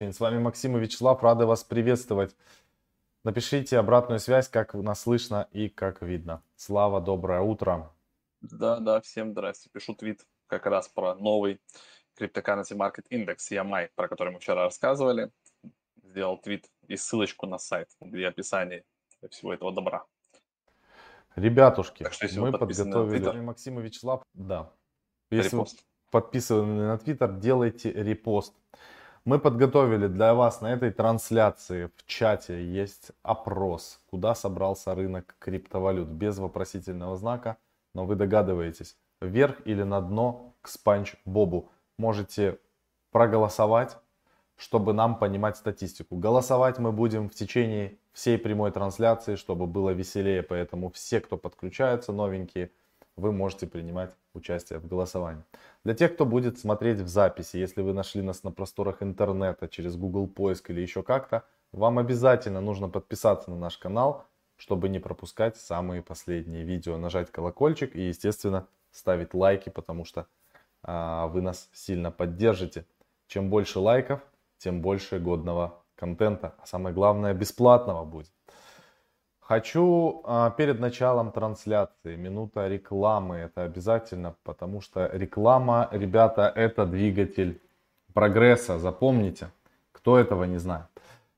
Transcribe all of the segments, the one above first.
С вами Максим и Вячеслав, рады вас приветствовать. Напишите обратную связь, как нас слышно и как видно. Слава, доброе утро. Да, да, всем здрасте. Пишу твит как раз про новый Cryptocurrency Market Index, EMI, про который мы вчера рассказывали. Сделал твит и ссылочку на сайт, где описание всего этого добра. Ребятушки, так что, мы подготовили... Максим и Вячеслав, да. Если репост. подписаны на Твиттер, делайте репост. Мы подготовили для вас на этой трансляции в чате есть опрос, куда собрался рынок криптовалют без вопросительного знака, но вы догадываетесь, вверх или на дно к спанч Бобу. Можете проголосовать, чтобы нам понимать статистику. Голосовать мы будем в течение всей прямой трансляции, чтобы было веселее, поэтому все, кто подключаются, новенькие, вы можете принимать участие в голосовании. Для тех, кто будет смотреть в записи, если вы нашли нас на просторах интернета через Google поиск или еще как-то, вам обязательно нужно подписаться на наш канал, чтобы не пропускать самые последние видео, нажать колокольчик и, естественно, ставить лайки, потому что а, вы нас сильно поддержите. Чем больше лайков, тем больше годного контента, а самое главное бесплатного будет. Хочу а, перед началом трансляции, минута рекламы, это обязательно, потому что реклама, ребята, это двигатель прогресса, запомните, кто этого не знает.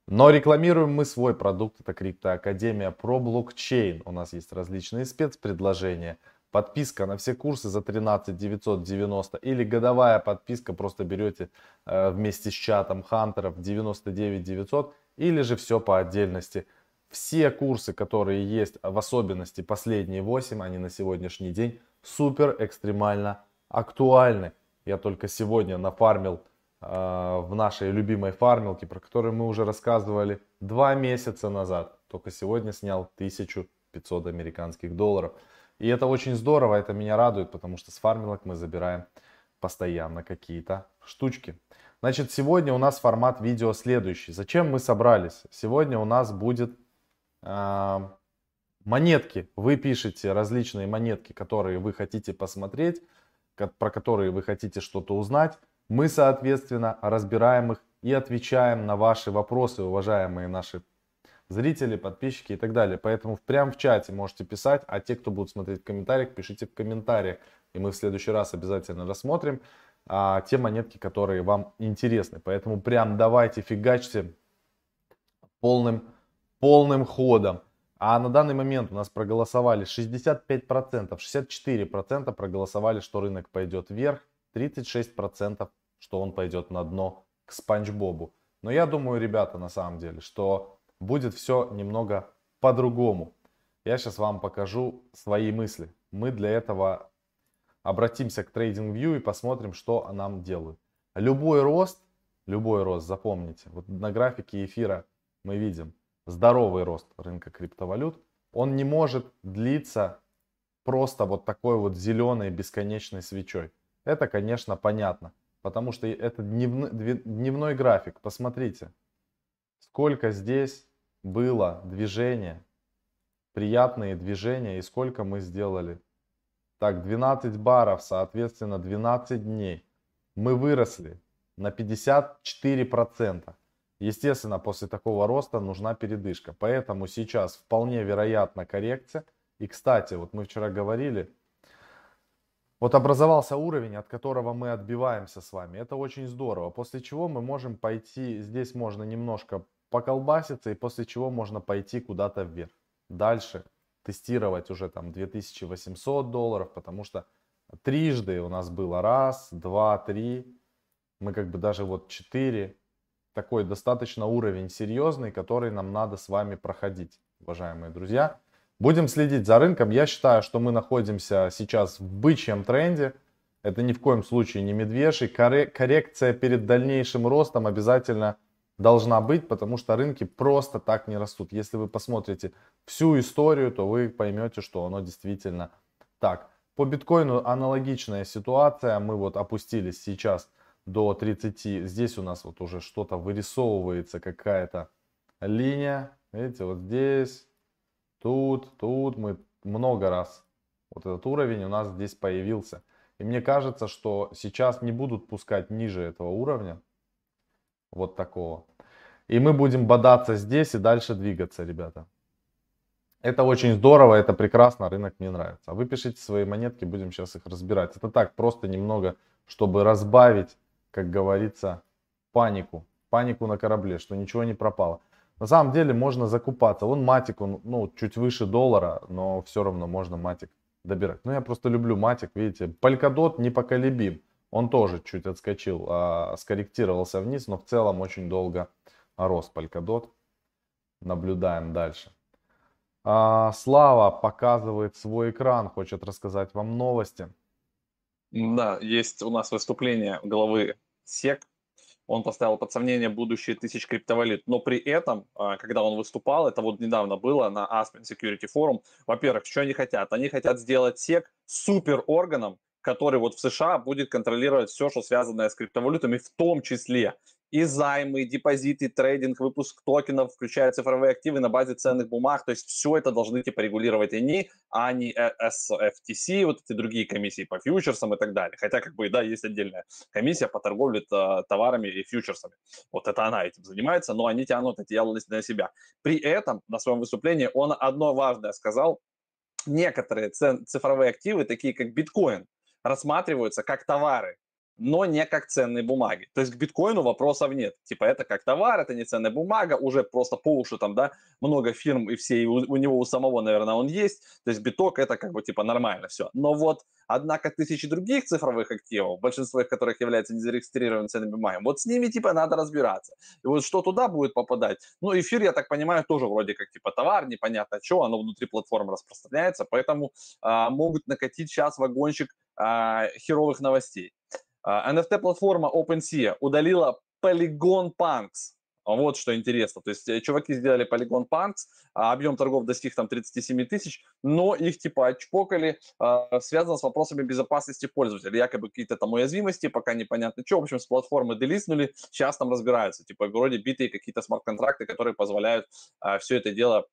Но рекламируем мы свой продукт, это Криптоакадемия про блокчейн. У нас есть различные спецпредложения. Подписка на все курсы за 13 990 или годовая подписка, просто берете э, вместе с чатом хантеров 99 900 или же все по отдельности – все курсы, которые есть, в особенности последние 8, они на сегодняшний день супер экстремально актуальны. Я только сегодня нафармил э, в нашей любимой фармилке, про которую мы уже рассказывали два месяца назад. Только сегодня снял 1500 американских долларов. И это очень здорово, это меня радует, потому что с фармилок мы забираем постоянно какие-то штучки. Значит, сегодня у нас формат видео следующий. Зачем мы собрались? Сегодня у нас будет монетки. Вы пишете различные монетки, которые вы хотите посмотреть, про которые вы хотите что-то узнать. Мы, соответственно, разбираем их и отвечаем на ваши вопросы, уважаемые наши зрители, подписчики и так далее. Поэтому прямо в чате можете писать, а те, кто будут смотреть в комментариях, пишите в комментариях. И мы в следующий раз обязательно рассмотрим а, те монетки, которые вам интересны. Поэтому прям давайте фигачьте полным полным ходом. А на данный момент у нас проголосовали 65%, 64% проголосовали, что рынок пойдет вверх, 36% что он пойдет на дно к Спанч Бобу. Но я думаю, ребята, на самом деле, что будет все немного по-другому. Я сейчас вам покажу свои мысли. Мы для этого обратимся к TradingView и посмотрим, что нам делают. Любой рост, любой рост, запомните, вот на графике эфира мы видим, здоровый рост рынка криптовалют, он не может длиться просто вот такой вот зеленой бесконечной свечой. Это, конечно, понятно, потому что это дневной, дневной график. Посмотрите, сколько здесь было движения, приятные движения и сколько мы сделали. Так, 12 баров, соответственно, 12 дней. Мы выросли на 54%. Естественно, после такого роста нужна передышка. Поэтому сейчас вполне вероятна коррекция. И, кстати, вот мы вчера говорили, вот образовался уровень, от которого мы отбиваемся с вами. Это очень здорово. После чего мы можем пойти, здесь можно немножко поколбаситься, и после чего можно пойти куда-то вверх. Дальше тестировать уже там 2800 долларов, потому что трижды у нас было раз, два, три. Мы как бы даже вот четыре такой достаточно уровень серьезный, который нам надо с вами проходить, уважаемые друзья. Будем следить за рынком. Я считаю, что мы находимся сейчас в бычьем тренде. Это ни в коем случае не медвежий. Коррекция перед дальнейшим ростом обязательно должна быть, потому что рынки просто так не растут. Если вы посмотрите всю историю, то вы поймете, что оно действительно так. По биткоину аналогичная ситуация. Мы вот опустились сейчас до 30. Здесь у нас вот уже что-то вырисовывается, какая-то линия. Видите, вот здесь, тут, тут мы много раз. Вот этот уровень у нас здесь появился. И мне кажется, что сейчас не будут пускать ниже этого уровня. Вот такого. И мы будем бодаться здесь и дальше двигаться, ребята. Это очень здорово, это прекрасно, рынок мне нравится. А вы пишите свои монетки, будем сейчас их разбирать. Это так, просто немного, чтобы разбавить, как говорится, панику. Панику на корабле, что ничего не пропало. На самом деле можно закупаться. Вон матик, он ну, чуть выше доллара, но все равно можно матик добирать. Ну я просто люблю матик, видите. Полькадот непоколебим. Он тоже чуть отскочил, а, скорректировался вниз, но в целом очень долго рос Polkadot. Наблюдаем дальше. А, Слава показывает свой экран, хочет рассказать вам новости. Да, есть у нас выступление главы СЕК. Он поставил под сомнение будущее тысяч криптовалют. Но при этом, а, когда он выступал, это вот недавно было на Aspen Security Forum, во-первых, что они хотят? Они хотят сделать СЕК суперорганом, который вот в США будет контролировать все, что связанное с криптовалютами, в том числе и займы, и депозиты, и трейдинг, выпуск токенов, включая цифровые активы на базе ценных бумаг. То есть все это должны типа регулировать они, а не SFTC, вот эти другие комиссии по фьючерсам и так далее. Хотя как бы, да, есть отдельная комиссия по торговле э, товарами и фьючерсами. Вот это она этим занимается, но они тянут эти ялости на себя. При этом на своем выступлении он одно важное сказал. Некоторые цифровые активы, такие как биткоин, рассматриваются как товары, но не как ценные бумаги. То есть к биткоину вопросов нет. Типа это как товар, это не ценная бумага, уже просто по уши там, да, много фирм и все, и у, у него у самого, наверное, он есть. То есть биток это как бы типа нормально все. Но вот, однако, тысячи других цифровых активов, большинство из которых является незарегистрированными ценными бумагами, вот с ними типа надо разбираться. И вот что туда будет попадать? Ну, эфир, я так понимаю, тоже вроде как типа товар, непонятно что, оно внутри платформы распространяется, поэтому а, могут накатить сейчас вагончик а, херовых новостей. NFT-платформа а, OpenSea удалила Polygon Punks. Вот что интересно. То есть э, чуваки сделали Polygon Punks, а объем торгов достиг там 37 тысяч, но их типа отчпокали, а, связано с вопросами безопасности пользователя. Якобы какие-то там уязвимости, пока непонятно что. В общем, с платформы делиснули, сейчас там разбираются. Типа вроде битые какие-то смарт-контракты, которые позволяют все это дело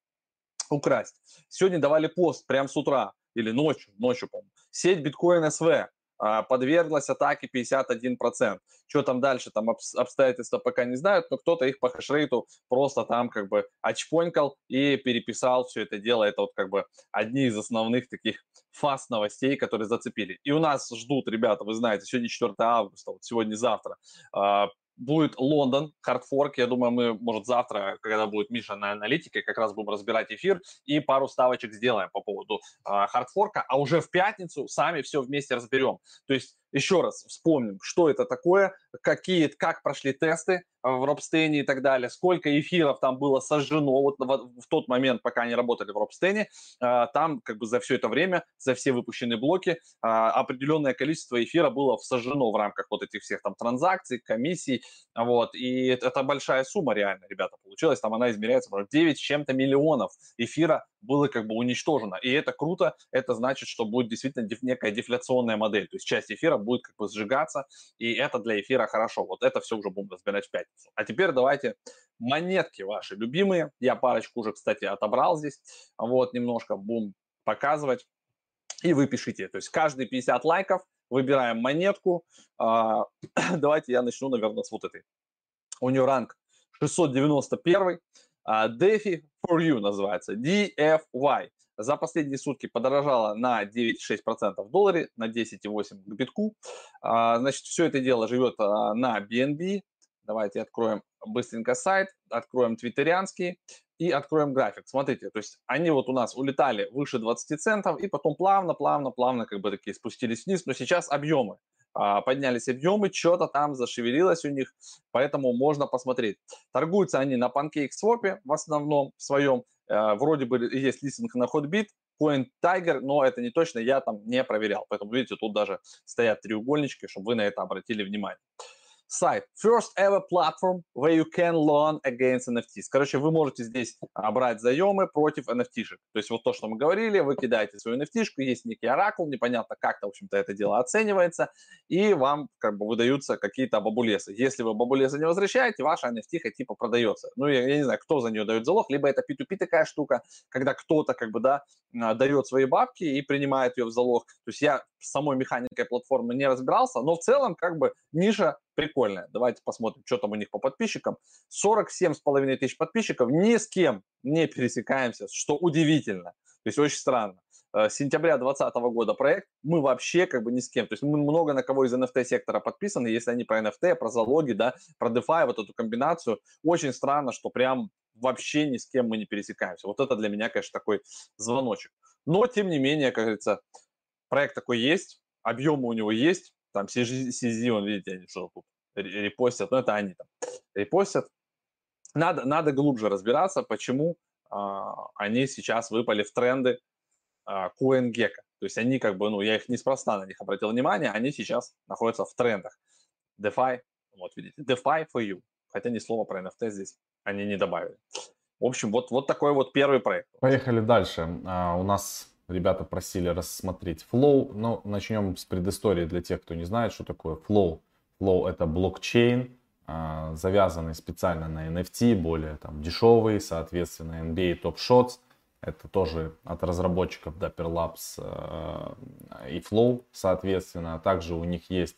украсть. Сегодня давали пост прямо с утра или ночью, ночью, по-моему. Сеть СВ а, подверглась атаке 51%. Что там дальше, там обстоятельства пока не знают, но кто-то их по хешрейту просто там как бы очпонькал и переписал все это дело. Это вот как бы одни из основных таких фаст новостей, которые зацепили. И у нас ждут, ребята, вы знаете, сегодня 4 августа, вот сегодня-завтра, а, будет Лондон, хардфорк. Я думаю, мы, может, завтра, когда будет Миша на аналитике, как раз будем разбирать эфир и пару ставочек сделаем по поводу э, хардфорка. А уже в пятницу сами все вместе разберем. То есть еще раз вспомним, что это такое, какие, как прошли тесты в Робстене и так далее, сколько эфиров там было сожжено вот в, в тот момент, пока они работали в Робстене, а, там как бы за все это время, за все выпущенные блоки, а, определенное количество эфира было сожжено в рамках вот этих всех там транзакций, комиссий, вот, и это большая сумма реально, ребята, получилась, там она измеряется, 9 с чем-то миллионов эфира было как бы уничтожено. И это круто, это значит, что будет действительно деф, некая дефляционная модель, то есть часть эфира будет как бы сжигаться, и это для эфира хорошо. Вот это все уже будем разбирать в пятницу. А теперь давайте монетки ваши любимые. Я парочку уже, кстати, отобрал здесь. Вот немножко будем показывать. И вы пишите. То есть каждые 50 лайков выбираем монетку. А, давайте я начну, наверное, с вот этой. У нее ранг 691. DeFi for You называется, DFY. За последние сутки подорожала на 9,6% в долларе, на 10,8% к битку. А, значит, все это дело живет а, на BNB. Давайте откроем быстренько сайт, откроем твиттерианский и откроем график. Смотрите, то есть они вот у нас улетали выше 20 центов и потом плавно, плавно, плавно как бы такие спустились вниз, но сейчас объемы а, поднялись объемы, что-то там зашевелилось у них, поэтому можно посмотреть. Торгуются они на PancakeSwap в основном в своем, вроде бы есть листинг на Hotbit, Coin Tiger, но это не точно, я там не проверял, поэтому видите, тут даже стоят треугольнички, чтобы вы на это обратили внимание сайт. First ever platform where you can loan against NFTs. Короче, вы можете здесь брать заемы против NFT-шек. То есть вот то, что мы говорили, вы кидаете свою NFT-шку, есть некий оракул, непонятно как-то, в общем-то, это дело оценивается, и вам как бы выдаются какие-то бабулесы. Если вы бабулесы не возвращаете, ваша NFT типа продается. Ну, я, я не знаю, кто за нее дает залог, либо это P2P такая штука, когда кто-то как бы, да, а, дает свои бабки и принимает ее в залог. То есть я самой механикой платформы не разбирался, но в целом как бы ниша прикольная. Давайте посмотрим, что там у них по подписчикам. 47,5 тысяч подписчиков, ни с кем не пересекаемся, что удивительно. То есть очень странно. Э, сентября 2020 года проект, мы вообще как бы ни с кем. То есть мы много на кого из NFT-сектора подписаны, если они про NFT, про залоги, да, про DeFi, вот эту комбинацию. Очень странно, что прям вообще ни с кем мы не пересекаемся. Вот это для меня, конечно, такой звоночек. Но, тем не менее, как говорится, проект такой есть, объемы у него есть, там CZ, он, видите, они что тут репостят, ну это они там репостят. Надо, надо глубже разбираться, почему а, они сейчас выпали в тренды а. То есть они как бы, ну, я их неспроста на них обратил внимание, они сейчас находятся в трендах. DeFi, вот видите, DeFi for you. Хотя ни слова про NFT здесь они не добавили. В общем, вот, вот такой вот первый проект. Поехали дальше. А, у нас ребята просили рассмотреть Flow. Ну, начнем с предыстории для тех, кто не знает, что такое Flow. Flow это блокчейн, а, завязанный специально на NFT, более там дешевый, соответственно, NBA Top Shots. Это тоже от разработчиков Dapper Labs э, и Flow, соответственно. Также у них есть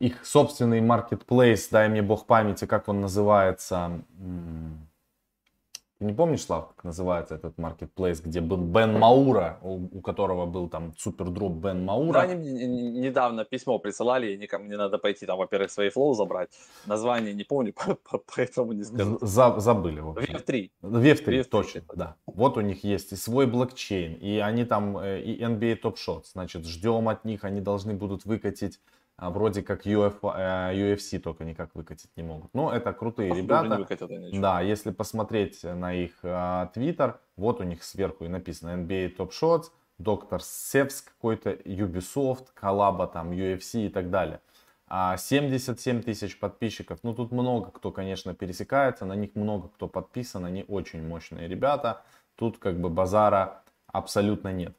их собственный marketplace, дай мне бог памяти, как он называется. Ты не помнишь, Слав, как называется этот маркетплейс, где был Бен Маура, у, у которого был там супер дроп Бен Маура? Да, они недавно письмо присылали, и никому не надо пойти там, во-первых, свои флоу забрать. Название не помню, поэтому не скажу. За, забыли. В общем. VF3. VF3, VF3, точно, да. Вот у них есть и свой блокчейн, и они там, э, и NBA Top Shot. Значит, ждем от них, они должны будут выкатить а вроде как Uf, UFC э, только никак выкатить не могут. Но это крутые Похоже, ребята. Выкатят, да, если посмотреть на их твиттер, uh, вот у них сверху и написано NBA Top Shots, Доктор Севс какой-то, Ubisoft, коллаба там, UFC и так далее. А 77 тысяч подписчиков, ну тут много кто, конечно, пересекается, на них много кто подписан, они очень мощные ребята. Тут как бы базара абсолютно нет.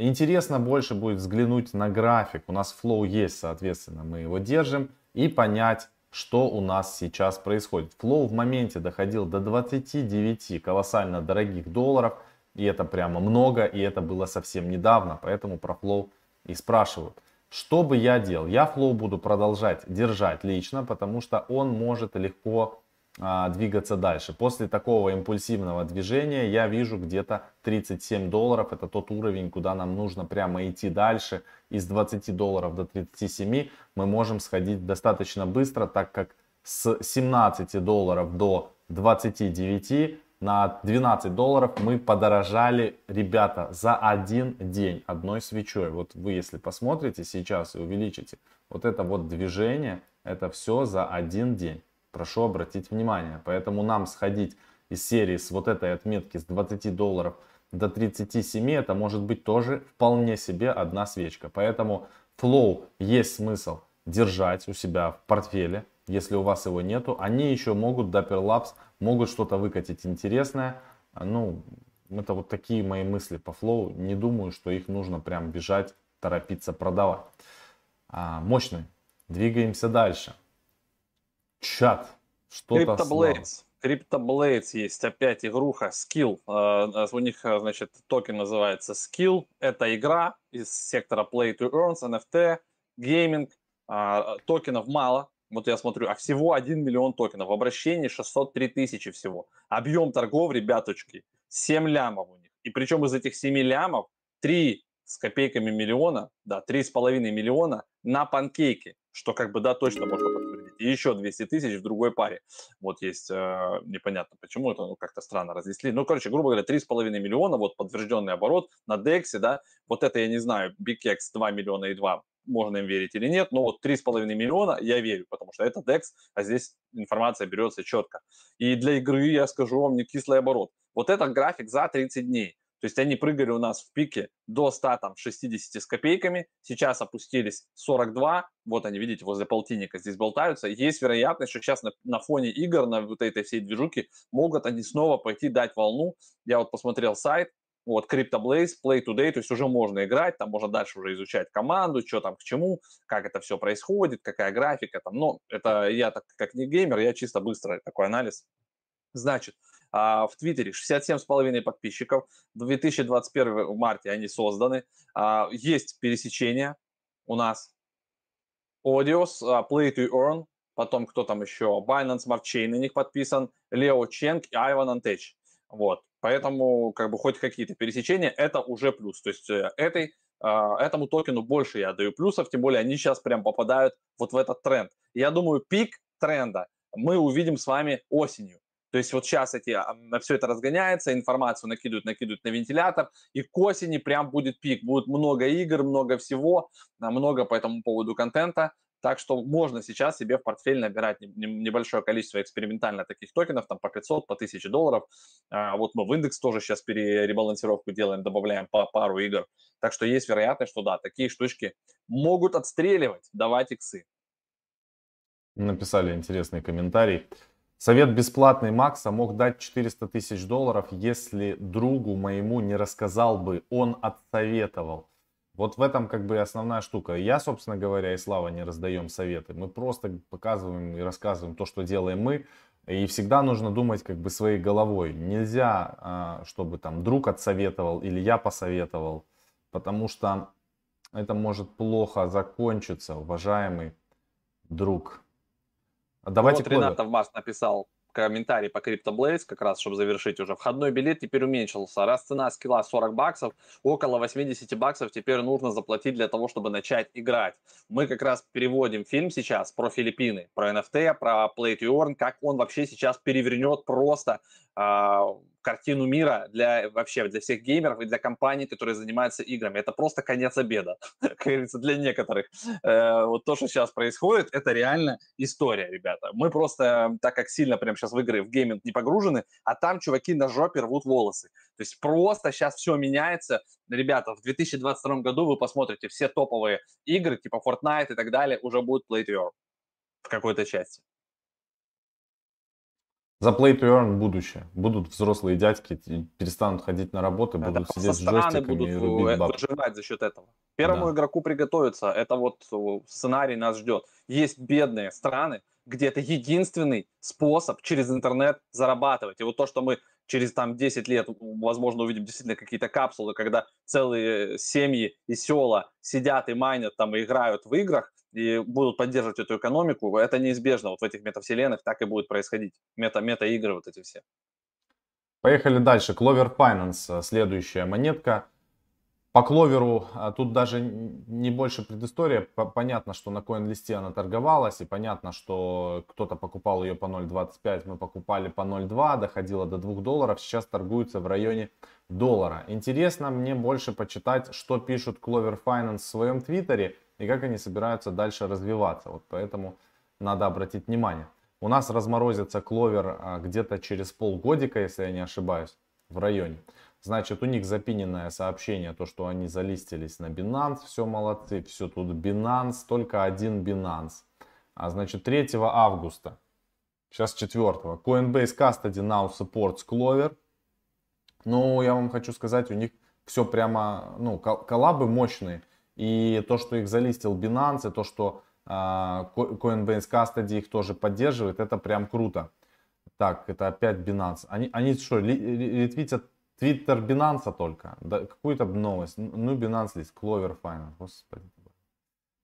Интересно больше будет взглянуть на график. У нас флоу есть, соответственно, мы его держим. И понять, что у нас сейчас происходит. Флоу в моменте доходил до 29 колоссально дорогих долларов. И это прямо много, и это было совсем недавно. Поэтому про Flow и спрашивают. Что бы я делал? Я Flow буду продолжать держать лично, потому что он может легко а, двигаться дальше. После такого импульсивного движения я вижу где-то 37 долларов. Это тот уровень, куда нам нужно прямо идти дальше. Из 20 долларов до 37 мы можем сходить достаточно быстро, так как с 17 долларов до 29 на 12 долларов мы подорожали, ребята, за один день одной свечой. Вот вы, если посмотрите сейчас и увеличите вот это вот движение, это все за один день прошу обратить внимание. Поэтому нам сходить из серии с вот этой отметки с 20 долларов до 37, это может быть тоже вполне себе одна свечка. Поэтому Flow есть смысл держать у себя в портфеле, если у вас его нету. Они еще могут, Dapper Labs, могут что-то выкатить интересное. Ну, это вот такие мои мысли по Flow. Не думаю, что их нужно прям бежать, торопиться продавать. А, мощный. Двигаемся дальше. Чат. Что-то. CryptoBlades есть опять игруха Skill. А, у них, а, значит, токен называется Skill. Это игра из сектора Play to Earn, NFT, gaming. Токенов мало. Вот я смотрю, а всего 1 миллион токенов. В обращении 603 тысячи всего. Объем торгов, ребяточки, 7 лямов у них. И причем из этих 7 лямов 3 с копейками миллиона, да, 3,5 миллиона на панкейке, что как бы, да, точно можно и еще 200 тысяч в другой паре. Вот есть, э, непонятно почему, это ну, как-то странно разнесли. Ну, короче, грубо говоря, 3,5 миллиона, вот подтвержденный оборот на DEX, да, вот это я не знаю, BigX 2 миллиона и 2, можно им верить или нет, но вот 3,5 миллиона я верю, потому что это DEX, а здесь информация берется четко. И для игры, я скажу вам, не кислый оборот. Вот этот график за 30 дней. То есть они прыгали у нас в пике до 160 с копейками, сейчас опустились 42, вот они, видите, возле полтинника здесь болтаются. Есть вероятность, что сейчас на, на фоне игр, на вот этой всей движуки, могут они снова пойти дать волну. Я вот посмотрел сайт, вот CryptoBlaze, Play Today, то есть уже можно играть, там можно дальше уже изучать команду, что там к чему, как это все происходит, какая графика там. Но это я так как не геймер, я чисто быстро такой анализ. Значит, а, в Твиттере 67,5 подписчиков. В 2021 в марте они созданы. А, есть пересечения у нас Audios, uh, Play to Earn, потом кто там еще, Binance Smart Chain на них подписан, Лео Ченг и Айван Антеч. Вот. Поэтому как бы хоть какие-то пересечения, это уже плюс. То есть э, этой, а, этому токену больше я даю плюсов, тем более они сейчас прям попадают вот в этот тренд. Я думаю, пик тренда мы увидим с вами осенью. То есть вот сейчас эти, все это разгоняется, информацию накидывают, накидывают на вентилятор, и к осени прям будет пик. Будет много игр, много всего, а, много по этому поводу контента. Так что можно сейчас себе в портфель набирать небольшое количество экспериментально таких токенов, там по 500, по 1000 долларов. А вот мы в индекс тоже сейчас переребалансировку делаем, добавляем по пару игр. Так что есть вероятность, что да, такие штучки могут отстреливать, давать иксы. Написали интересный комментарий. Совет бесплатный Макса мог дать 400 тысяч долларов, если другу моему не рассказал бы, он отсоветовал. Вот в этом как бы основная штука. Я, собственно говоря, и Слава не раздаем советы. Мы просто показываем и рассказываем то, что делаем мы. И всегда нужно думать как бы своей головой. Нельзя, а, чтобы там друг отсоветовал или я посоветовал. Потому что это может плохо закончиться, уважаемый друг. Давайте вот Ренат Авмас написал комментарий по CryptoBlaze, как раз, чтобы завершить уже. Входной билет теперь уменьшился. Раз цена скилла 40 баксов, около 80 баксов теперь нужно заплатить для того, чтобы начать играть. Мы как раз переводим фильм сейчас про Филиппины, про NFT, про Play to Earn, как он вообще сейчас перевернет просто э, картину мира для вообще для всех геймеров и для компаний, которые занимаются играми. Это просто конец обеда, как говорится, для некоторых. Э, вот то, что сейчас происходит, это реально история, ребята. Мы просто, так как сильно прямо сейчас в игры, в гейминг не погружены, а там чуваки на жопе рвут волосы. То есть просто сейчас все меняется. Ребята, в 2022 году вы посмотрите все топовые игры, типа Fortnite и так далее, уже будут Play в какой-то части. За play to earn будущее. Будут взрослые дядьки, перестанут ходить на работу, будут это сидеть с джойстиками будут и рубить бабки. выживать за счет этого. Первому да. игроку приготовиться, это вот сценарий нас ждет. Есть бедные страны, где это единственный способ через интернет зарабатывать. И вот то, что мы через там 10 лет, возможно, увидим действительно какие-то капсулы, когда целые семьи и села сидят и майнят там и играют в играх, и будут поддерживать эту экономику, это неизбежно. Вот в этих метавселенных так и будет происходить. Мета, мета-игры вот эти все. Поехали дальше. Clover Finance, следующая монетка. По Кловеру а, тут даже не больше предыстория. Понятно, что на CoinList она торговалась, и понятно, что кто-то покупал ее по 0.25, мы покупали по 0.2, доходила до 2 долларов, сейчас торгуется в районе доллара. Интересно мне больше почитать, что пишут Clover Finance в своем твиттере, и как они собираются дальше развиваться. Вот поэтому надо обратить внимание. У нас разморозится кловер а, где-то через полгодика, если я не ошибаюсь, в районе. Значит, у них запиненное сообщение, то, что они залистились на Binance, все молодцы, все тут Binance, только один Binance. А значит, 3 августа, сейчас 4, Coinbase Custody now supports Clover. Ну, я вам хочу сказать, у них все прямо, ну, коллабы мощные. И то, что их залистил Binance, и то, что э, Coinbase Custody их тоже поддерживает, это прям круто. Так, это опять Binance. Они, они что, ретвитят Twitter Binance только? Да, какую-то новость. Ну, Binance лист, Clover Finance, господи.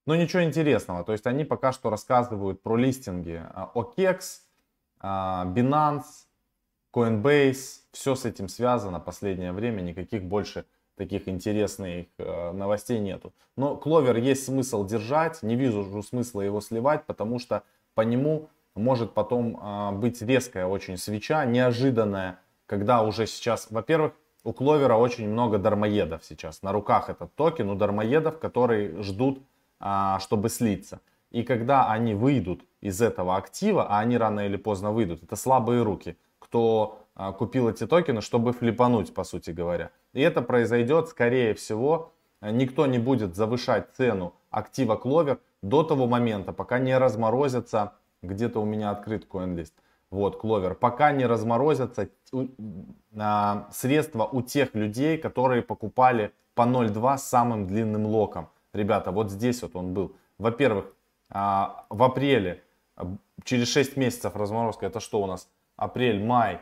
Ну, ничего интересного. То есть они пока что рассказывают про листинги OKEX, а, Binance, Coinbase. Все с этим связано последнее время. Никаких больше таких интересных э, новостей нету. Но Кловер есть смысл держать, не вижу смысла его сливать, потому что по нему может потом э, быть резкая очень свеча, неожиданная, когда уже сейчас, во-первых, у Кловера очень много дармоедов сейчас. На руках этот токен у дармоедов, которые ждут, э, чтобы слиться. И когда они выйдут из этого актива, а они рано или поздно выйдут, это слабые руки, кто а, купил эти токены, чтобы флипануть, по сути говоря. И это произойдет, скорее всего, э, никто не будет завышать цену актива Clover до того момента, пока не разморозится, где-то у меня открыт CoinList, вот, Clover, пока не разморозятся а, средства у тех людей, которые покупали по 0.2 с самым длинным локом. Ребята, вот здесь вот он был. Во-первых, а, в апреле, через 6 месяцев разморозка, это что у нас? Апрель, май,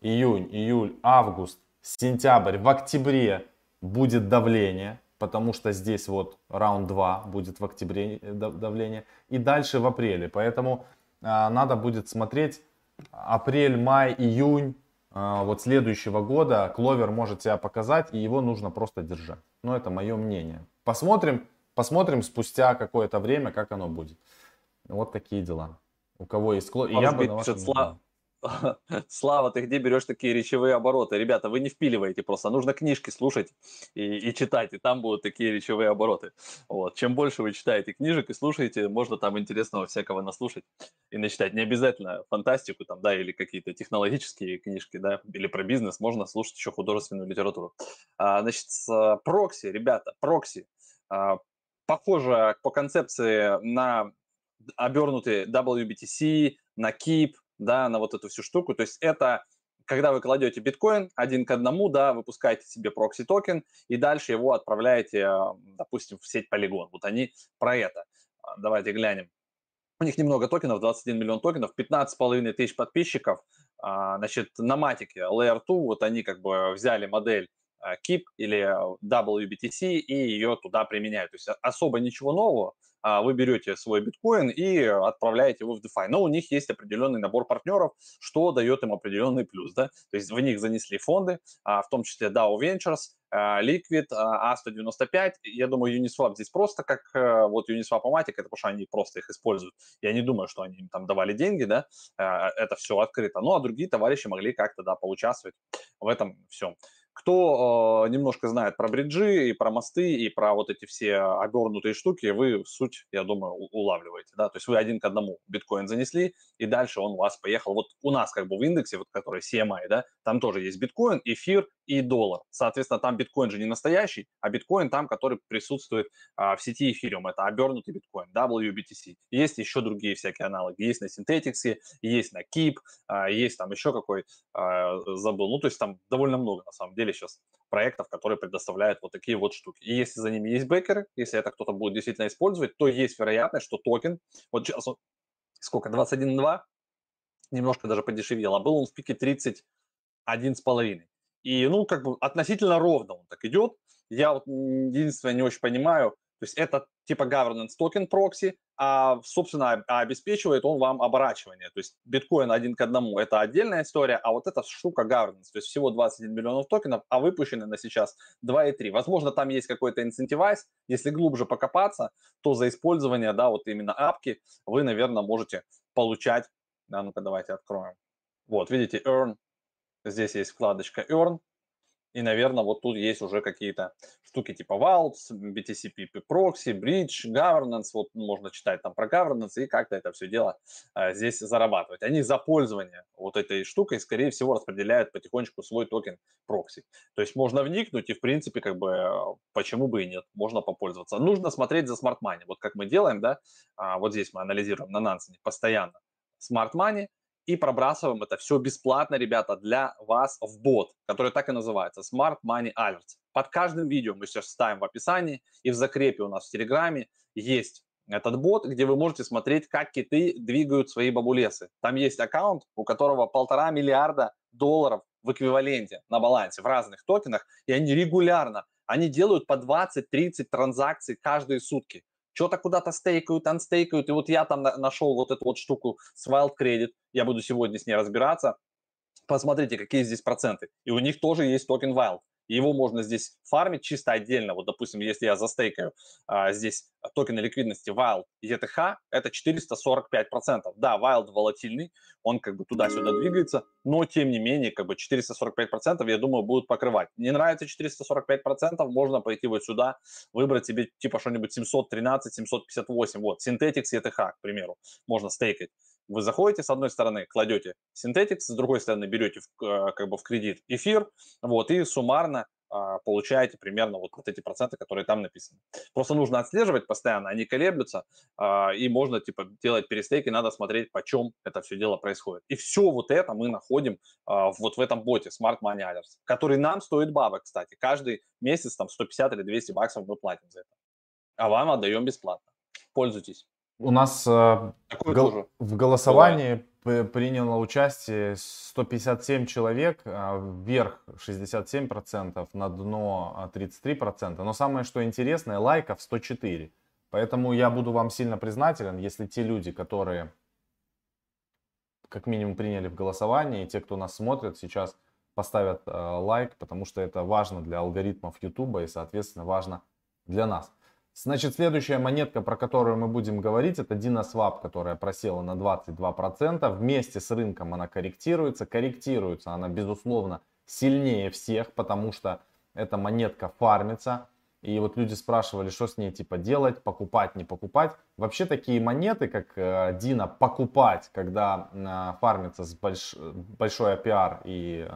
июнь, июль, август, сентябрь, в октябре будет давление. потому что здесь вот раунд 2 будет в октябре э, давление, и дальше в апреле. Поэтому а, надо будет смотреть апрель, май, июнь а, вот следующего года кловер может себя показать, и его нужно просто держать. Ну, это мое мнение. Посмотрим, посмотрим спустя какое-то время, как оно будет. Вот такие дела. У кого есть кловер. Я бы на вашем... Слава, ты где берешь такие речевые обороты? Ребята, вы не впиливаете просто, нужно книжки слушать и, и читать, и там будут такие речевые обороты. Вот. Чем больше вы читаете книжек и слушаете, можно там интересного всякого наслушать и начитать. Не обязательно фантастику там, да, или какие-то технологические книжки, да, или про бизнес, можно слушать еще художественную литературу. А, значит, с прокси, ребята, прокси, а, похоже по концепции на обернутые WBTC, на Keep, да, на вот эту всю штуку. То есть это когда вы кладете биткоин один к одному, да, выпускаете себе прокси токен и дальше его отправляете, а, допустим, в сеть Polygon. Вот они про это. А, давайте глянем. У них немного токенов, 21 миллион токенов, 15,5 тысяч подписчиков. А, значит, на матике Layer 2, вот они как бы взяли модель KIP или WBTC и ее туда применяют. То есть особо ничего нового, вы берете свой биткоин и отправляете его в DeFi. Но у них есть определенный набор партнеров, что дает им определенный плюс. Да? То есть в них занесли фонды, а, в том числе DAO Ventures, а, Liquid, A195. Я думаю, Uniswap здесь просто как э, вот Uniswap Matic, это потому что они просто их используют. Я не думаю, что они им там давали деньги, да, это все открыто. Ну, а другие товарищи могли как-то, да, поучаствовать в этом всем. Кто э, немножко знает про бриджи и про мосты и про вот эти все обернутые штуки, вы суть, я думаю, улавливаете, да, то есть вы один к одному биткоин занесли, и дальше он у вас поехал. Вот у нас как бы в индексе, вот который CMI, да, там тоже есть биткоин, эфир и доллар. Соответственно, там биткоин же не настоящий, а биткоин там, который присутствует а, в сети эфириум, это обернутый биткоин, WBTC. Есть еще другие всякие аналоги, есть на Synthetix, есть на KIP, а, есть там еще какой, а, забыл, ну, то есть там довольно много на самом деле деле сейчас проектов, которые предоставляют вот такие вот штуки. И если за ними есть бэкеры, если это кто-то будет действительно использовать, то есть вероятность, что токен, вот сейчас он, сколько, 21.2, немножко даже подешевел, а был он в пике 31,5. И, ну, как бы относительно ровно он так идет. Я вот единственное не очень понимаю, то есть это типа governance токен прокси, а, собственно, обеспечивает он вам оборачивание. То есть биткоин один к одному – это отдельная история, а вот эта штука governance, то есть всего 21 миллионов токенов, а выпущены на сейчас 2,3. Возможно, там есть какой-то incentivize. Если глубже покопаться, то за использование, да, вот именно апки вы, наверное, можете получать. Да, ну-ка, давайте откроем. Вот, видите, earn. Здесь есть вкладочка earn. И, наверное, вот тут есть уже какие-то штуки типа Vault, BTC Proxy, Bridge, Governance. Вот можно читать там про Governance и как-то это все дело а, здесь зарабатывать. Они за пользование вот этой штукой, скорее всего, распределяют потихонечку свой токен Proxy. То есть можно вникнуть и, в принципе, как бы, почему бы и нет, можно попользоваться. Нужно смотреть за Money. Вот как мы делаем, да, а, вот здесь мы анализируем на Нансене постоянно Smart Money – и пробрасываем это все бесплатно, ребята, для вас в бот, который так и называется Smart Money Alerts. Под каждым видео мы сейчас ставим в описании и в закрепе у нас в Телеграме есть этот бот, где вы можете смотреть, как киты двигают свои бабулесы. Там есть аккаунт, у которого полтора миллиарда долларов в эквиваленте на балансе в разных токенах, и они регулярно, они делают по 20-30 транзакций каждые сутки что-то куда-то стейкают, анстейкают. И вот я там нашел вот эту вот штуку с Wild Credit. Я буду сегодня с ней разбираться. Посмотрите, какие здесь проценты. И у них тоже есть токен Wild. Его можно здесь фармить чисто отдельно. Вот, допустим, если я застейкаю а, здесь токены ликвидности Wild и ETH, это 445%. Да, Wild волатильный, он как бы туда-сюда двигается, но тем не менее, как бы 445% я думаю будут покрывать. Не нравится 445%, можно пойти вот сюда, выбрать себе типа что-нибудь 713, 758, вот, Synthetics и ETH, к примеру, можно стейкать. Вы заходите, с одной стороны, кладете Synthetics, с другой стороны, берете в, э, как бы в кредит эфир, вот, и суммарно а, получаете примерно вот, вот эти проценты, которые там написаны. Просто нужно отслеживать постоянно, они колеблются, а, и можно типа делать перестейки, надо смотреть, по чем это все дело происходит. И все вот это мы находим а, вот в этом боте Smart Money Alerts, который нам стоит бабок, кстати. Каждый месяц там 150 или 200 баксов мы платим за это. А вам отдаем бесплатно. Пользуйтесь. У нас э, в, гол- в голосовании приняло участие 157 человек, а вверх 67%, на дно 33%. Но самое что интересное, лайков 104. Поэтому я буду вам сильно признателен, если те люди, которые как минимум приняли в голосовании, и те, кто нас смотрит, сейчас поставят э, лайк, потому что это важно для алгоритмов YouTube и, соответственно, важно для нас. Значит, следующая монетка, про которую мы будем говорить, это DinoSwap, которая просела на 22%. Вместе с рынком она корректируется. Корректируется она, безусловно, сильнее всех, потому что эта монетка фармится. И вот люди спрашивали, что с ней типа делать, покупать, не покупать. Вообще такие монеты, как э, Дина, покупать, когда э, фармится с больш, большой APR и э,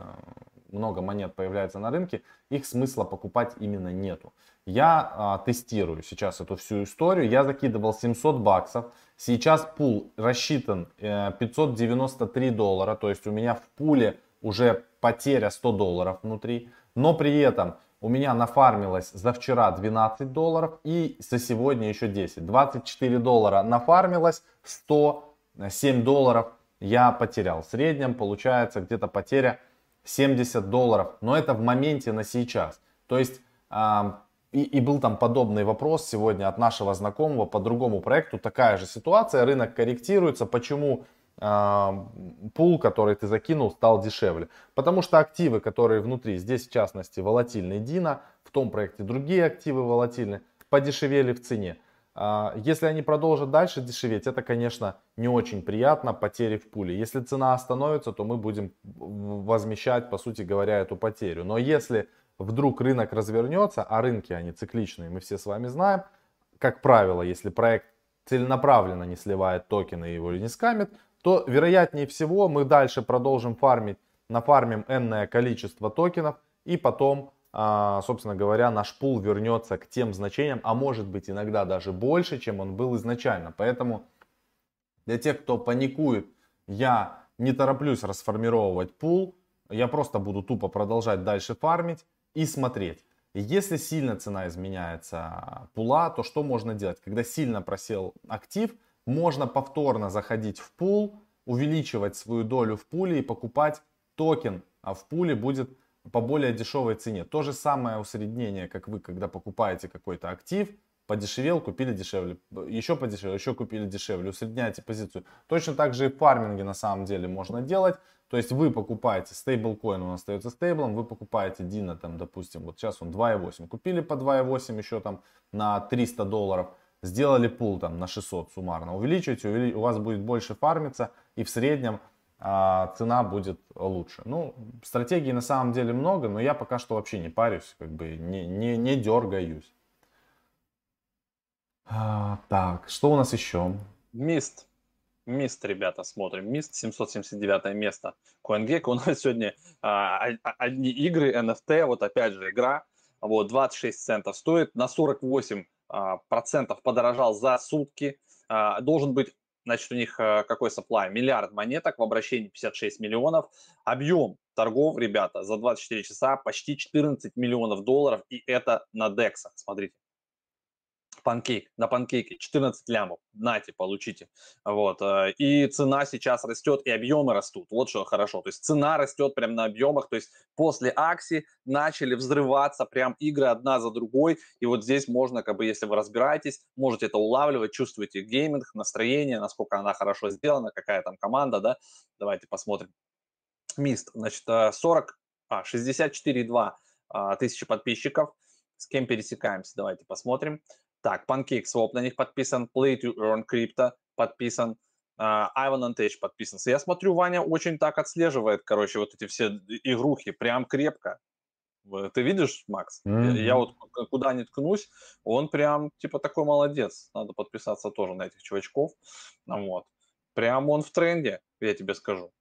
много монет появляется на рынке, их смысла покупать именно нету. Я а, тестирую сейчас эту всю историю. Я закидывал 700 баксов. Сейчас пул рассчитан э, 593 доллара. То есть у меня в пуле уже потеря 100 долларов внутри. Но при этом у меня нафармилось за вчера 12 долларов и за сегодня еще 10. 24 доллара нафармилось, 107 долларов я потерял. В среднем получается где-то потеря 70 долларов. Но это в моменте на сейчас. То есть и, и был там подобный вопрос сегодня от нашего знакомого по другому проекту. Такая же ситуация, рынок корректируется. Почему э, пул, который ты закинул, стал дешевле? Потому что активы, которые внутри, здесь в частности волатильный Дина, в том проекте другие активы волатильные, подешевели в цене. Э, если они продолжат дальше дешеветь, это, конечно, не очень приятно, потери в пуле. Если цена остановится, то мы будем возмещать, по сути говоря, эту потерю. Но если вдруг рынок развернется, а рынки они цикличные, мы все с вами знаем, как правило, если проект целенаправленно не сливает токены и его не скамит, то вероятнее всего мы дальше продолжим фармить, нафармим энное количество токенов и потом, а, собственно говоря, наш пул вернется к тем значениям, а может быть иногда даже больше, чем он был изначально. Поэтому для тех, кто паникует, я не тороплюсь расформировать пул, я просто буду тупо продолжать дальше фармить и смотреть. Если сильно цена изменяется пула, то что можно делать? Когда сильно просел актив, можно повторно заходить в пул, увеличивать свою долю в пуле и покупать токен, а в пуле будет по более дешевой цене. То же самое усреднение, как вы, когда покупаете какой-то актив, подешевел, купили дешевле, еще подешевле, еще купили дешевле, усредняете позицию. Точно так же и в на самом деле можно делать. То есть вы покупаете стейблкоин, он остается стейблом, вы покупаете Дина, там, допустим, вот сейчас он 2.8, купили по 2.8 еще там на 300 долларов, сделали пул там на 600 суммарно, увеличиваете, увели... у вас будет больше фармиться и в среднем а, цена будет лучше. Ну, стратегий на самом деле много, но я пока что вообще не парюсь, как бы не, не, не дергаюсь. А, так, что у нас еще? Мист. Мист, ребята, смотрим. Мист, 779 место. CoinGecko у нас сегодня а, одни игры, NFT, вот опять же игра, вот 26 центов стоит, на 48 а, процентов подорожал за сутки. А, должен быть, значит, у них а, какой supply? Миллиард монеток в обращении 56 миллионов. Объем торгов, ребята, за 24 часа почти 14 миллионов долларов, и это на дексах, смотрите панкейк, на панкейке 14 лямов, нате, получите. Вот. Э, и цена сейчас растет, и объемы растут. Вот что хорошо. То есть цена растет прямо на объемах. То есть после акции начали взрываться прям игры одна за другой. И вот здесь можно, как бы, если вы разбираетесь, можете это улавливать, чувствуете гейминг, настроение, насколько она хорошо сделана, какая там команда, да. Давайте посмотрим. Мист, значит, 40, э, а, 64,2 а, тысячи подписчиков. С кем пересекаемся? Давайте посмотрим. Так, PancakeSwap на них подписан, Play to Earn Crypto подписан, uh, Ivan Antech подписан. Я смотрю, Ваня очень так отслеживает, короче, вот эти все игрухи, прям крепко. Ты видишь, Макс? Mm-hmm. Я, я вот куда ни ткнусь, он прям типа такой молодец. Надо подписаться тоже на этих чувачков. Вот. Прям он в тренде, я тебе скажу.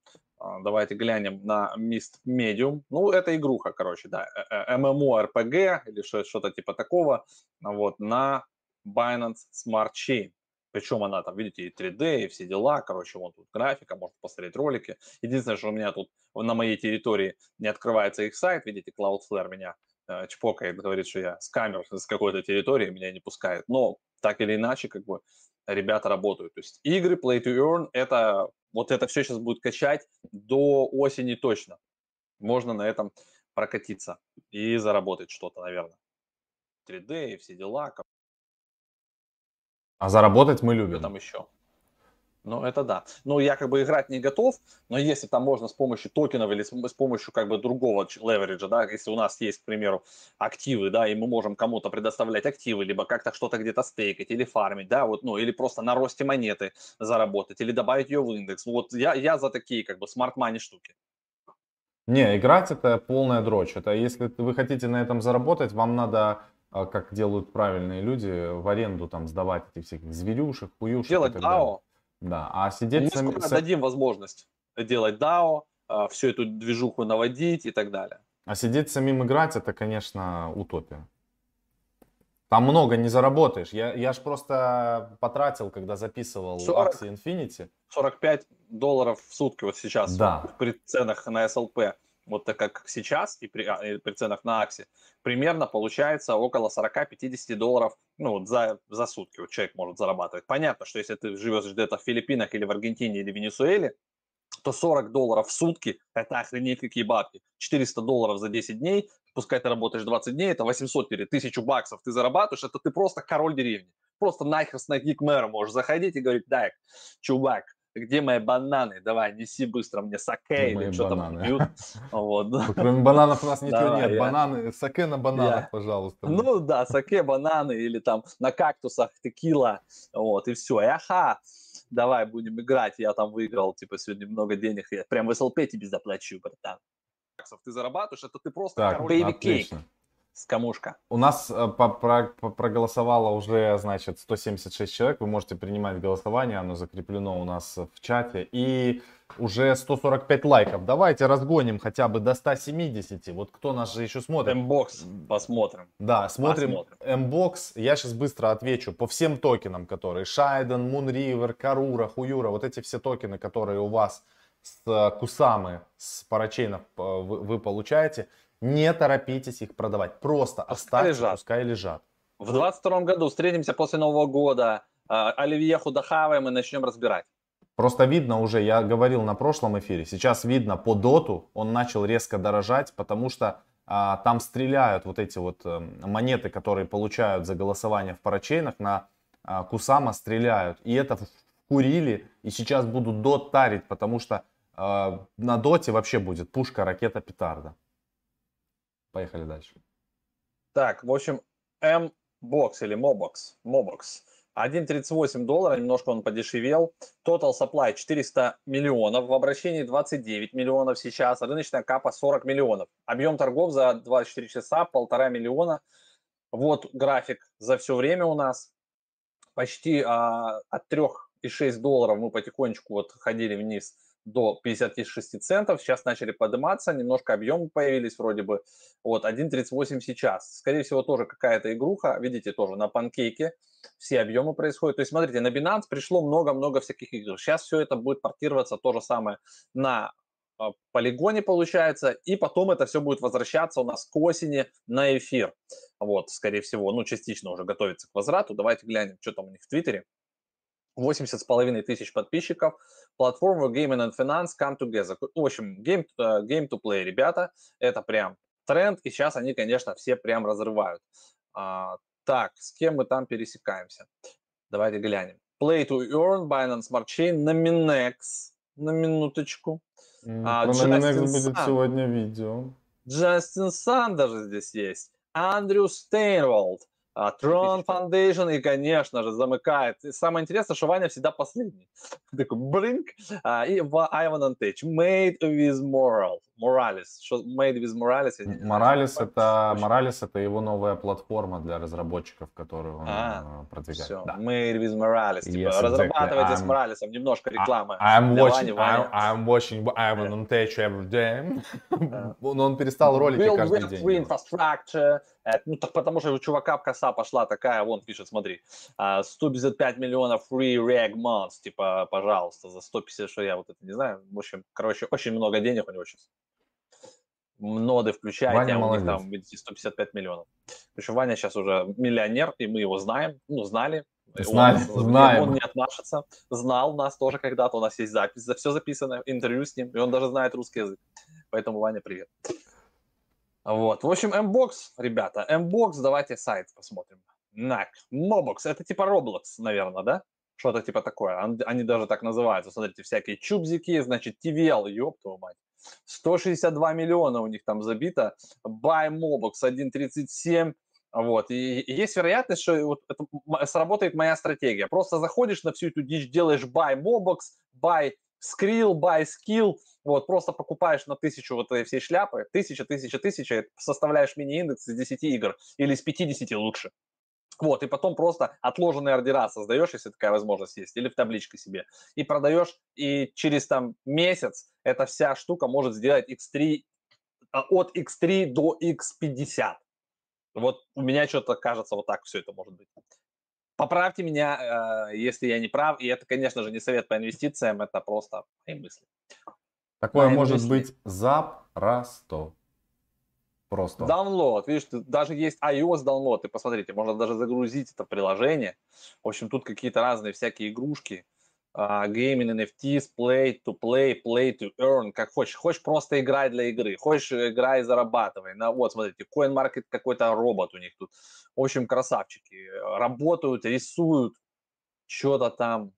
Uh, давайте глянем на Mist Medium. Ну, это игруха, короче, да. MMORPG или что-то типа такого. Вот, на Binance Smart Chain. Причем она там, видите, и 3D, и все дела. Короче, вон тут графика, можно посмотреть ролики. Единственное, что у меня тут на моей территории не открывается их сайт. Видите, Cloudflare меня э, чпокает, говорит, что я с камер с какой-то территории меня не пускает. Но так или иначе, как бы ребята работают. То есть игры, play to earn, это вот это все сейчас будет качать до осени точно. Можно на этом прокатиться и заработать что-то, наверное. 3D и все дела. А заработать мы любим. Там еще. Ну, это да. Ну, я как бы играть не готов, но если там можно с помощью токенов или с, с помощью как бы другого левериджа, да, если у нас есть, к примеру, активы, да, и мы можем кому-то предоставлять активы, либо как-то что-то где-то стейкать или фармить, да, вот, ну, или просто на росте монеты заработать, или добавить ее в индекс. Вот я, я за такие как бы смарт-мани штуки. Не, играть это полная дрочь. Это если вы хотите на этом заработать, вам надо как делают правильные люди, в аренду там сдавать этих всяких зверюшек, хуюшек. Делать DAO. Да, а сидеть... Мы скоро дадим возможность делать DAO, а, всю эту движуху наводить и так далее. А сидеть самим играть, это, конечно, утопия. Там много не заработаешь. Я, я ж просто потратил, когда записывал 40, акции Infinity. 45 долларов в сутки вот сейчас да. при ценах на SLP вот так как сейчас и при, а, и при ценах на Аксе, примерно получается около 40-50 долларов ну, за, за сутки вот человек может зарабатывать. Понятно, что если ты живешь где-то в Филиппинах или в Аргентине или Венесуэле, то 40 долларов в сутки – это охренеть какие бабки. 400 долларов за 10 дней, пускай ты работаешь 20 дней, это 800 или 1000 баксов ты зарабатываешь, это ты просто король деревни. Просто нахер с ноги к мэру можешь заходить и говорить, так, чувак, где мои бананы? Давай, неси быстро мне саке или что там пьют. Вот. Кроме бананов у нас ничего нет. Бананы, саке на бананах, пожалуйста. Ну да, саке, бананы или там на кактусах текила. Вот, и все. И аха, давай будем играть. Я там выиграл, типа, сегодня много денег. Я прям в SLP тебе заплачу, братан. Ты зарабатываешь, это ты просто так, baby cake скамушка. У нас э, проголосовало уже, значит, 176 человек. Вы можете принимать голосование, оно закреплено у нас в чате. И уже 145 лайков. Давайте разгоним хотя бы до 170. Вот кто нас же еще смотрит? Мбокс посмотрим. Да, смотрим Мбокс. Я сейчас быстро отвечу по всем токенам, которые Шайден, Мунривер, Карура, Хуюра. Вот эти все токены, которые у вас с э, Кусамы, с парачейнов э, вы, вы получаете. Не торопитесь их продавать. Просто оставьте, лежат. пускай лежат. В 22 году встретимся после Нового года. А, Оливьеху дохаваем и начнем разбирать. Просто видно уже, я говорил на прошлом эфире, сейчас видно по доту, он начал резко дорожать, потому что а, там стреляют вот эти вот а, монеты, которые получают за голосование в парачейнах, на а, Кусама стреляют. И это курили, и сейчас будут дот тарить, потому что а, на доте вообще будет пушка, ракета, петарда. Поехали дальше. Так, в общем, M-Box или Mobox, Mobox 1.38 доллара, немножко он подешевел. Total supply 400 миллионов, в обращении 29 миллионов сейчас, рыночная капа 40 миллионов. Объем торгов за 24 часа полтора миллиона. Вот график за все время у нас. Почти а, от 3,6 долларов мы потихонечку вот ходили вниз до 56 центов, сейчас начали подниматься, немножко объемы появились вроде бы, вот 1.38 сейчас, скорее всего тоже какая-то игруха, видите, тоже на панкейке все объемы происходят, то есть смотрите, на Binance пришло много-много всяких игр, сейчас все это будет портироваться то же самое на а, полигоне получается, и потом это все будет возвращаться у нас к осени на эфир. Вот, скорее всего, ну, частично уже готовится к возврату. Давайте глянем, что там у них в Твиттере. 80 с половиной тысяч подписчиков. Платформа Gaming and Finance Come Together. В общем, game, э, game to play, ребята. Это прям тренд, и сейчас они, конечно, все прям разрывают. А, так, с кем мы там пересекаемся? Давайте глянем. Play to Earn, Binance Smart Chain, на Minex, на минуточку. Mm, а, про Minex будет сегодня видео. Джастин Сан даже здесь есть. Андрю Стейнволд. Трон Foundation и, конечно же, замыкает. И самое интересное, что Ваня всегда последний. Такой бринк. А, и Ivan Antech. Made with Moral. Morales. Что Made with Morales? Morales это, Morales это его новая платформа для разработчиков, которую он а, э, продвигает. Все. Да. Made with Morales. Типа, yes, разрабатывайте exactly. с Morales. Немножко рекламы. I'm watching, I'm, I'm watching Ivan Antech every day. Но он перестал ролики каждый день. infrastructure. Ну, так потому что у чувака коса пошла такая, вон пишет, смотри, 155 а, миллионов free reg months, типа, пожалуйста, за 150, что я вот это не знаю. В общем, короче, очень много денег у него сейчас. Ноды включайте, Ваня а у молодец. них там, видите, 155 миллионов. Причем Ваня сейчас уже миллионер, и мы его знаем, ну, знали, Знали, он, знаем. Он не отмашется. Знал нас тоже когда-то. У нас есть запись, за все записано, интервью с ним. И он даже знает русский язык. Поэтому, Ваня, привет. Вот. В общем, Mbox, ребята. Mbox, давайте сайт посмотрим. NAC. Mobox. Это типа Roblox, наверное, да? Что-то типа такое. Они даже так называются. Смотрите, всякие чубзики, значит, TVL, ёб твою мать. 162 миллиона у них там забито. Buy Mobox 1.37. Вот. И, есть вероятность, что вот это сработает моя стратегия. Просто заходишь на всю эту дичь, делаешь buy Mobox, buy Skrill, buy Skill, вот, просто покупаешь на тысячу вот этой всей шляпы, тысяча, тысяча, тысяча, составляешь мини-индекс из 10 игр или из 50 лучше. Вот, и потом просто отложенные ордера создаешь, если такая возможность есть, или в табличке себе, и продаешь, и через там месяц эта вся штука может сделать X3, а, от X3 до X50. Вот у меня что-то кажется, вот так все это может быть. Поправьте меня, э, если я не прав, и это, конечно же, не совет по инвестициям, это просто мои мысли. Такое мои может мысли. быть запросто. Просто. Download. Видишь, даже есть iOS download. И посмотрите, можно даже загрузить это приложение. В общем, тут какие-то разные всякие игрушки. Uh, gaming, NFTs, play to play, play to earn, как хочешь. Хочешь просто играть для игры, хочешь играй и зарабатывай. На, вот, смотрите, CoinMarket какой-то робот у них тут. В общем, красавчики. Работают, рисуют, что-то там.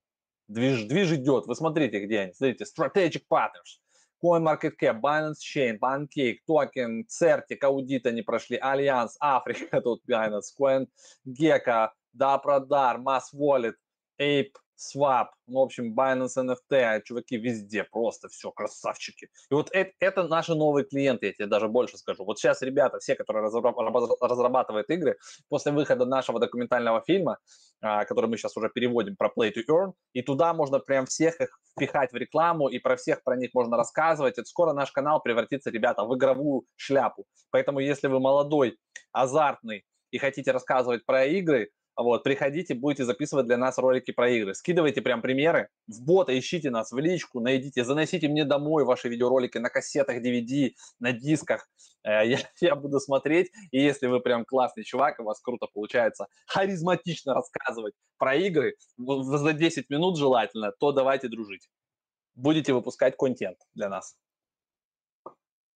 Движ, движ идет. Вы смотрите, где они. Смотрите, Strategic Partners. CoinMarketCap, Binance Chain, Pancake, Token, CertiK, аудит они прошли, Альянс, Африка, тут Binance, CoinGecko, DappRadar, Math Wallet, ApeSwap, ну, в общем, Binance NFT, чуваки везде просто все, красавчики. И вот это, это наши новые клиенты, я тебе даже больше скажу. Вот сейчас ребята, все, которые разрабатывают игры, после выхода нашего документального фильма, а, который мы сейчас уже переводим про Play to Earn, и туда можно прям всех их впихать в рекламу, и про всех про них можно рассказывать. Это скоро наш канал превратится, ребята, в игровую шляпу. Поэтому если вы молодой, азартный и хотите рассказывать про игры, вот, приходите, будете записывать для нас ролики про игры. Скидывайте прям примеры, в бота ищите нас, в личку, найдите, заносите мне домой ваши видеоролики на кассетах, DVD, на дисках. Э, я, я буду смотреть, и если вы прям классный чувак, у вас круто получается харизматично рассказывать про игры, за 10 минут желательно, то давайте дружить. Будете выпускать контент для нас.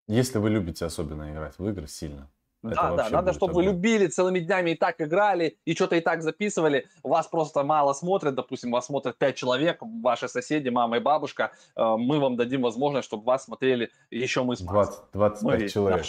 Если вы любите особенно играть в игры сильно, да, да, надо, чтобы вы любили, целыми днями и так играли, и что-то и так записывали. Вас просто мало смотрят, допустим, вас смотрят 5 человек, ваши соседи, мама и бабушка. Э, мы вам дадим возможность, чтобы вас смотрели еще мы с 20, 25 мы, человек.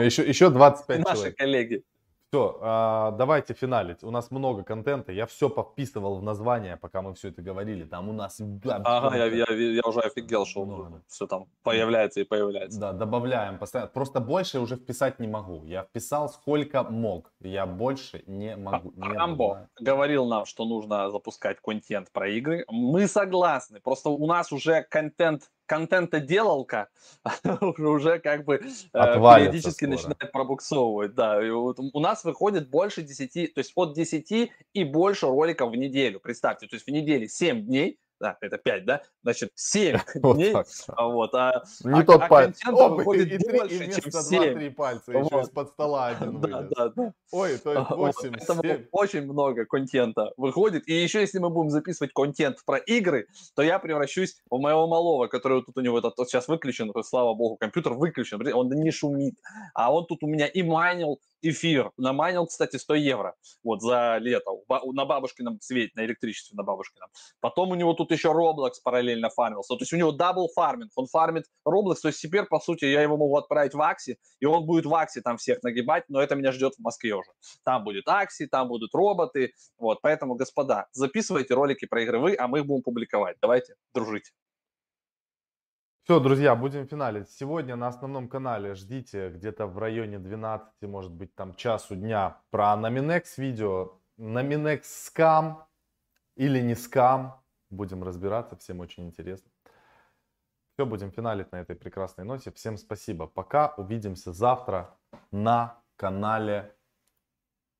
Еще, еще 25 Наши человек. коллеги. Все, а, давайте финалить. У нас много контента. Я все подписывал в название, пока мы все это говорили. Там у нас... Ага, я, я, я уже офигел, что много. все там появляется и появляется. Да, добавляем постоянно. Просто больше уже вписать не могу. Я вписал сколько мог. Я больше не могу. Не Рамбо говорил нам, что нужно запускать контент про игры. Мы согласны. Просто у нас уже контент контента-делалка уже как бы э, периодически скоро. начинает пробуксовывать. Да, и вот у нас выходит больше 10, то есть от 10 и больше роликов в неделю. Представьте, то есть в неделе 7 дней да, это 5, да, значит, 7 вот дней, так. вот, а, не а, тот а палец. контента Оп, выходит и, больше, и чем 7. 2-3 пальца, вот. еще из-под стола один да, да, да. Ой, то есть 8, вот, 7. очень много контента выходит, и еще если мы будем записывать контент про игры, то я превращусь в моего малого, который тут у него этот, вот сейчас выключен, слава богу, компьютер выключен, он не шумит, а он тут у меня и майнил, эфир. Намайнил, кстати, 100 евро вот за лето на бабушкином свете, на электричестве на бабушкином. Потом у него тут еще Roblox параллельно фармился. То есть у него double farming. Он фармит Roblox. То есть теперь, по сути, я его могу отправить в Axie, и он будет в Axie там всех нагибать, но это меня ждет в Москве уже. Там будет Axie, там будут роботы. Вот, поэтому, господа, записывайте ролики про игры вы, а мы их будем публиковать. Давайте дружить. Все, друзья, будем финалить. Сегодня на основном канале ждите где-то в районе 12, может быть там часу дня про Nominex видео. Nominex скам или не скам. Будем разбираться, всем очень интересно. Все, будем финалить на этой прекрасной ноте. Всем спасибо. Пока, увидимся завтра на канале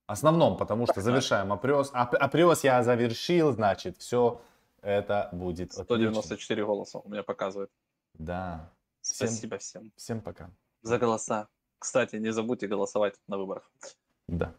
основном, потому что завершаем опрес. Опрес я завершил, значит, все это будет 194 отлично. голоса у меня показывает. Да. Всем, Спасибо всем. Всем пока. За голоса. Кстати, не забудьте голосовать на выборах. Да.